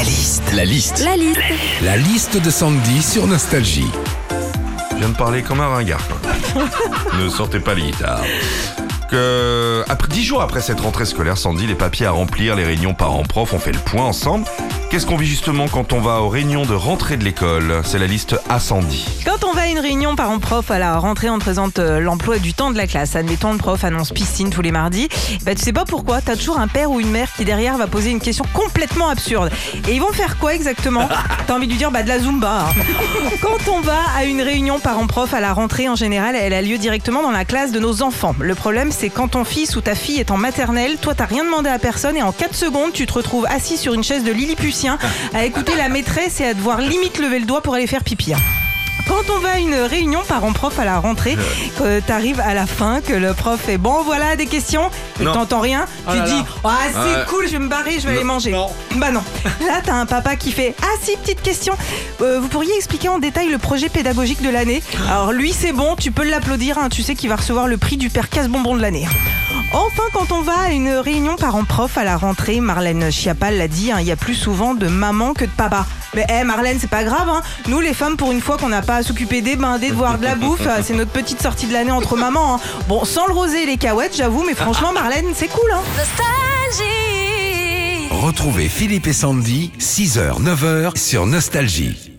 La liste. La liste. La liste. La liste de Sandy sur Nostalgie. Je viens de parler comme un ringard. ne sortez pas les guitares. Que, après, dix jours après cette rentrée scolaire, Sandy, les papiers à remplir, les réunions parents-prof, on fait le point ensemble. Qu'est-ce qu'on vit justement quand on va aux réunions de rentrée de l'école? C'est la liste Sandy. Quand on va à une réunion parents-prof à la rentrée, on te présente euh, l'emploi du temps de la classe. Admettons, le prof annonce piscine tous les mardis. Bah, tu sais pas pourquoi, t'as toujours un père ou une mère qui derrière va poser une question complètement absurde. Et ils vont faire quoi exactement? T'as envie de lui dire bah de la zumba. hein. Quand on va à une réunion parents-prof à la rentrée, en général, elle a lieu directement dans la classe de nos enfants. Le problème, c'est quand ton fils ou ta fille est en maternelle, toi t'as rien demandé à personne et en 4 secondes, tu te retrouves assis sur une chaise de À écouter la maîtresse et à devoir limite lever le doigt pour aller faire pipi. hein. Quand on va à une réunion parents-prof à la rentrée, que t'arrives à la fin, que le prof est bon, voilà des questions, et Non. t'entends rien, tu te dis ah c'est Ouais. cool, je vais me barrer, je vais aller manger. non. Bah non. Là t'as un papa qui fait ah si petite question, Euh, vous pourriez expliquer en détail le projet pédagogique de l'année? Alors lui c'est bon, tu peux l'applaudir, hein, tu sais qu'il va recevoir le prix du père casse-bonbon de l'année. Enfin, quand on va à une réunion parents-prof à la rentrée, Marlène Schiappa l'a dit, hein, il y a plus souvent de maman que de papa. Mais hé Marlène, c'est pas grave, hein. nous les femmes, pour une fois qu'on n'a pas à s'occuper des bains, des devoirs, de la bouffe, euh, c'est notre petite sortie de l'année entre mamans. hein. Bon, sans le rosé et les cahuètes, j'avoue, mais franchement, Marlène, c'est cool. Hein. Retrouvez Philippe et Sandy, 6h, 9h sur Nostalgie.